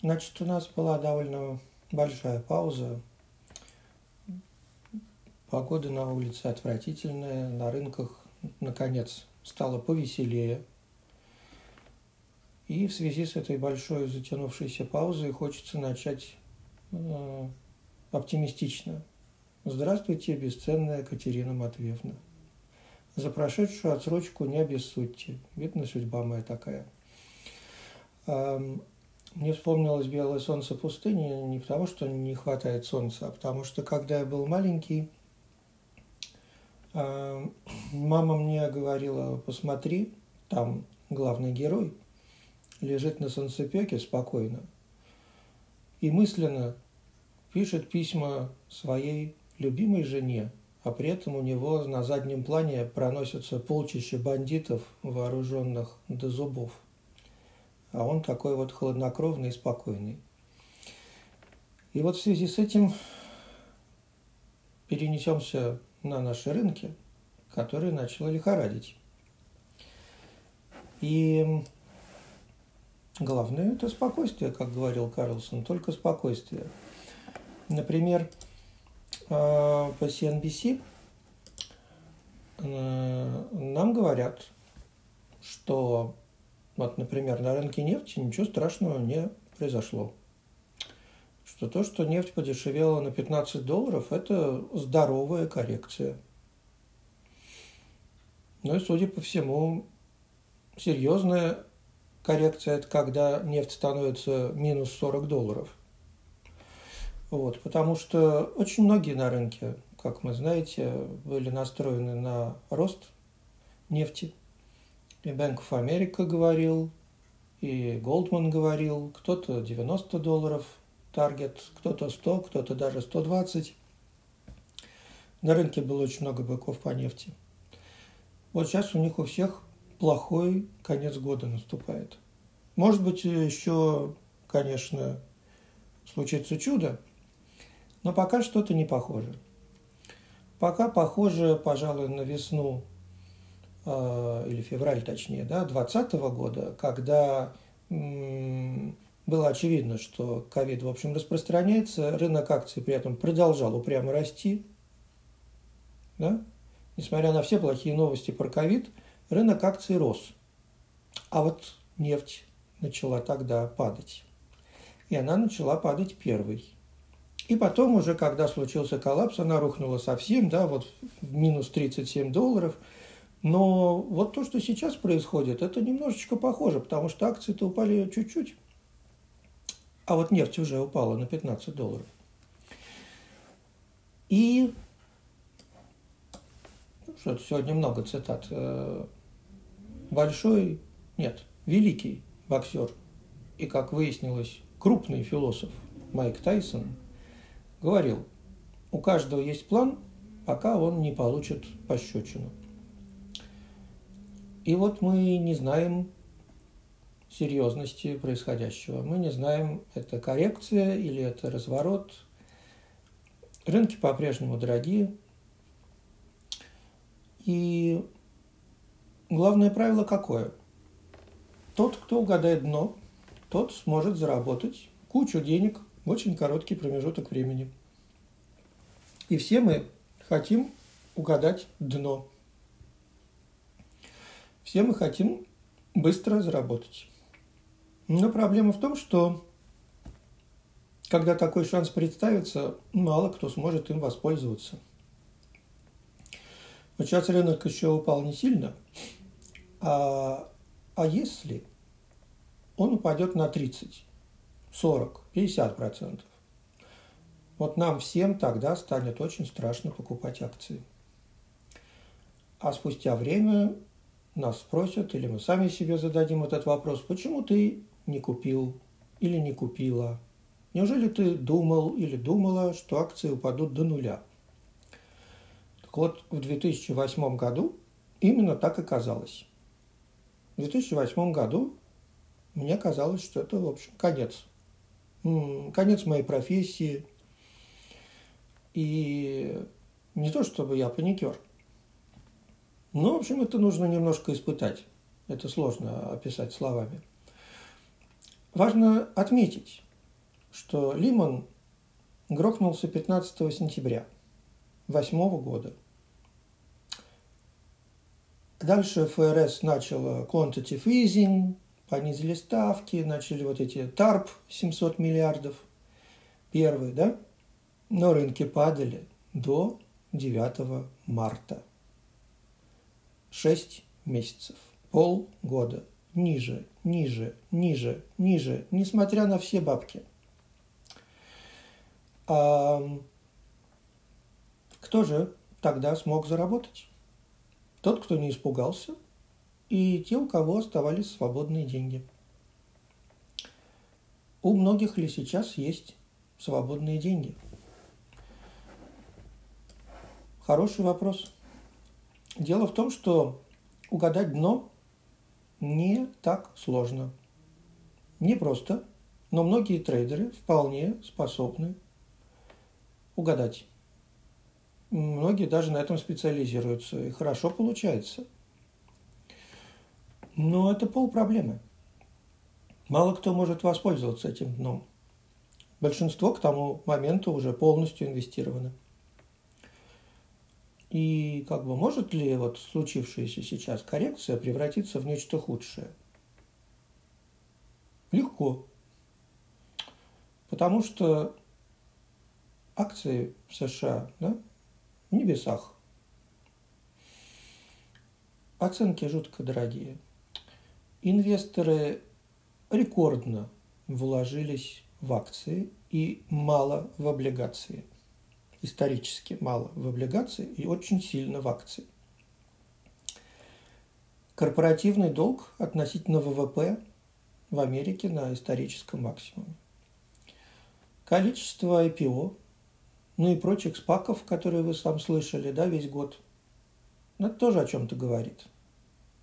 Значит, у нас была довольно большая пауза. Погода на улице отвратительная, на рынках, наконец, стало повеселее. И в связи с этой большой затянувшейся паузой хочется начать э, оптимистично. Здравствуйте, бесценная Катерина Матвеевна. За прошедшую отсрочку не обессудьте. Видно, судьба моя такая. Мне вспомнилось белое солнце пустыни не потому, что не хватает солнца, а потому что, когда я был маленький, мама мне говорила, посмотри, там главный герой лежит на солнцепеке спокойно и мысленно пишет письма своей любимой жене, а при этом у него на заднем плане проносятся полчища бандитов, вооруженных до зубов. А он такой вот хладнокровный и спокойный. И вот в связи с этим перенесемся на наши рынки, которые начало лихорадить. И главное – это спокойствие, как говорил Карлсон, только спокойствие. Например, а, по CNBC э, нам говорят, что вот, например, на рынке нефти ничего страшного не произошло. Что то, что нефть подешевела на 15 долларов, это здоровая коррекция. Ну и, судя по всему, серьезная коррекция – это когда нефть становится минус 40 долларов – вот, потому что очень многие на рынке, как мы знаете, были настроены на рост нефти. И Bank of America говорил, и Goldman говорил, кто-то 90 долларов таргет, кто-то 100, кто-то даже 120. На рынке было очень много быков по нефти. Вот сейчас у них у всех плохой конец года наступает. Может быть, еще, конечно, случится чудо – но пока что-то не похоже. Пока похоже, пожалуй, на весну или февраль, точнее, да, 2020 года, когда было очевидно, что ковид, в общем, распространяется, рынок акций при этом продолжал упрямо расти, да? несмотря на все плохие новости про ковид, рынок акций рос. А вот нефть начала тогда падать. И она начала падать первой. И потом уже, когда случился коллапс, она рухнула совсем, да, вот в минус 37 долларов. Но вот то, что сейчас происходит, это немножечко похоже, потому что акции-то упали чуть-чуть, а вот нефть уже упала на 15 долларов. И что-то сегодня много цитат. Э, большой, нет, великий боксер и, как выяснилось, крупный философ Майк Тайсон – говорил, у каждого есть план, пока он не получит пощечину. И вот мы не знаем серьезности происходящего. Мы не знаем, это коррекция или это разворот. Рынки по-прежнему дорогие. И главное правило какое? Тот, кто угадает дно, тот сможет заработать кучу денег – в очень короткий промежуток времени. И все мы хотим угадать дно. Все мы хотим быстро заработать. Но проблема в том, что когда такой шанс представится, мало кто сможет им воспользоваться. Вот сейчас рынок еще упал не сильно, а, а если он упадет на 30, 40, 50 процентов. Вот нам всем тогда станет очень страшно покупать акции. А спустя время нас спросят, или мы сами себе зададим этот вопрос, почему ты не купил или не купила? Неужели ты думал или думала, что акции упадут до нуля? Так вот, в 2008 году именно так и казалось. В 2008 году мне казалось, что это, в общем, конец конец моей профессии. И не то, чтобы я паникер. Но, в общем, это нужно немножко испытать. Это сложно описать словами. Важно отметить, что Лимон грохнулся 15 сентября 2008 года. Дальше ФРС начала quantitative easing, понизили ставки, начали вот эти ТАРП 700 миллиардов, первые, да? Но рынки падали до 9 марта. 6 месяцев, полгода, ниже, ниже, ниже, ниже, несмотря на все бабки. А кто же тогда смог заработать? Тот, кто не испугался, и те, у кого оставались свободные деньги. У многих ли сейчас есть свободные деньги? Хороший вопрос. Дело в том, что угадать дно не так сложно. Не просто, но многие трейдеры вполне способны угадать. Многие даже на этом специализируются, и хорошо получается. Но это пол проблемы. Мало кто может воспользоваться этим дном. Большинство к тому моменту уже полностью инвестировано. И как бы может ли вот случившаяся сейчас коррекция превратиться в нечто худшее? Легко. Потому что акции в США да, в небесах. Оценки жутко дорогие. Инвесторы рекордно вложились в акции и мало в облигации – исторически мало в облигации и очень сильно в акции. Корпоративный долг относительно ВВП в Америке на историческом максимуме. Количество IPO, ну и прочих спаков, которые вы сам слышали, да, весь год, ну, это тоже о чем-то говорит.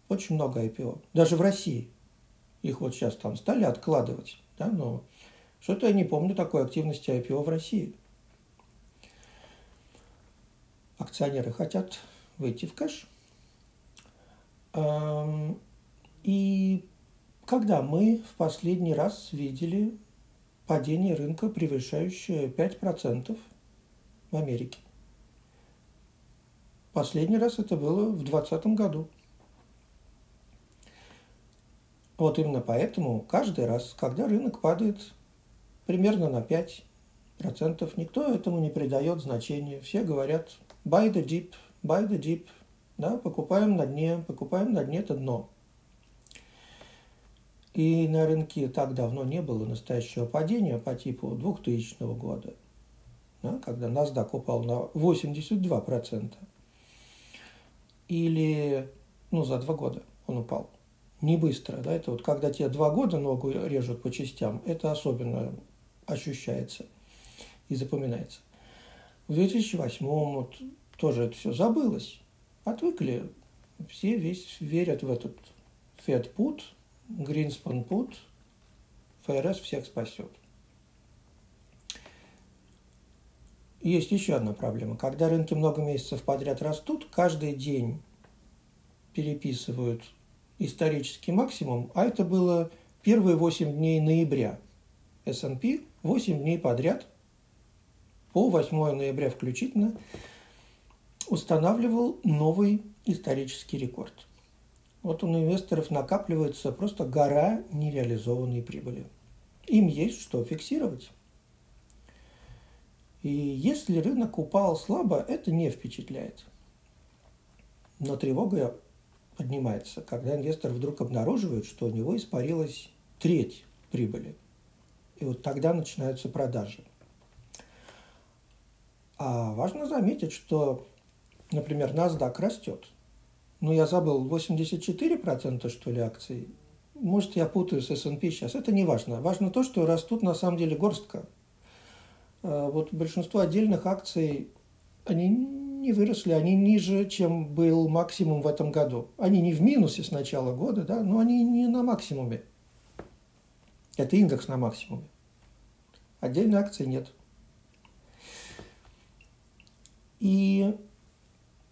Очень много IPO. Даже в России. Их вот сейчас там стали откладывать, да, но что-то я не помню такой активности IPO в России – акционеры хотят выйти в кэш. И когда мы в последний раз видели падение рынка, превышающее 5% в Америке? Последний раз это было в 2020 году. Вот именно поэтому каждый раз, когда рынок падает примерно на 5%, никто этому не придает значения. Все говорят, buy the dip, buy the dip, да, покупаем на дне, покупаем на дне это дно. И на рынке так давно не было настоящего падения по типу 2000 года, да, когда NASDAQ упал на 82%. Или, ну, за два года он упал. Не быстро, да, это вот когда тебе два года ногу режут по частям, это особенно ощущается и запоминается. В 2008 вот тоже это все забылось. Отвыкли. Все весь верят в этот Greenspan Put, ФРС всех спасет. Есть еще одна проблема. Когда рынки много месяцев подряд растут, каждый день переписывают исторический максимум, а это было первые 8 дней ноября. S&P 8 дней подряд – по 8 ноября включительно устанавливал новый исторический рекорд. Вот у инвесторов накапливается просто гора нереализованной прибыли. Им есть что фиксировать. И если рынок упал слабо, это не впечатляет. Но тревога поднимается, когда инвестор вдруг обнаруживает, что у него испарилась треть прибыли. И вот тогда начинаются продажи. А важно заметить, что, например, NASDAQ растет. Ну, я забыл, 84% что ли акций. Может, я путаю с S&P сейчас. Это не важно. Важно то, что растут на самом деле горстка. А вот большинство отдельных акций, они не выросли, они ниже, чем был максимум в этом году. Они не в минусе с начала года, да, но они не на максимуме. Это индекс на максимуме. Отдельные акции нет. И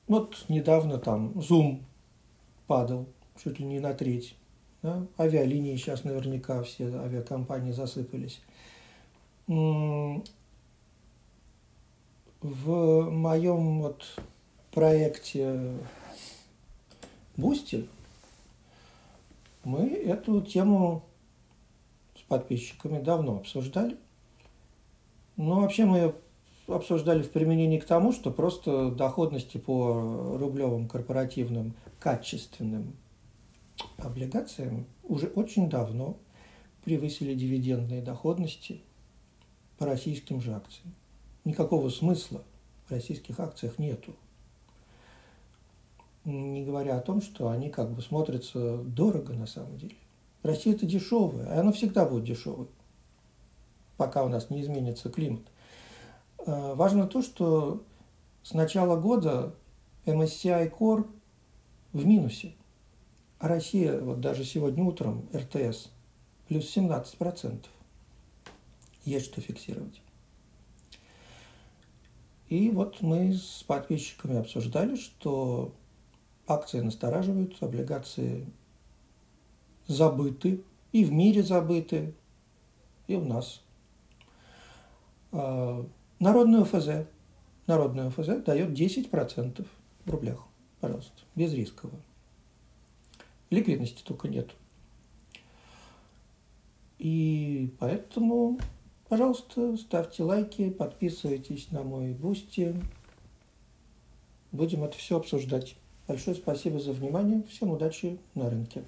вот недавно там Zoom падал чуть ли не на треть. Да? Авиалинии сейчас наверняка все авиакомпании засыпались. В моем вот проекте Boosty мы эту тему с подписчиками давно обсуждали. Но вообще мы ее обсуждали в применении к тому, что просто доходности по рублевым корпоративным качественным облигациям уже очень давно превысили дивидендные доходности по российским же акциям. Никакого смысла в российских акциях нету. Не говоря о том, что они как бы смотрятся дорого на самом деле. Россия это дешевая, и она всегда будет дешевой, пока у нас не изменится климат. Э, важно то, что с начала года MSCI Core в минусе, а Россия вот даже сегодня утром РТС плюс 17%. Есть что фиксировать. И вот мы с подписчиками обсуждали, что акции настораживают, облигации забыты, и в мире забыты, и у нас. Народную ФЗ. Народное ОФЗ дает 10% в рублях, пожалуйста, безрисково. Ликвидности только нет. И поэтому, пожалуйста, ставьте лайки, подписывайтесь на мой Boosty. Будем это все обсуждать. Большое спасибо за внимание. Всем удачи на рынке.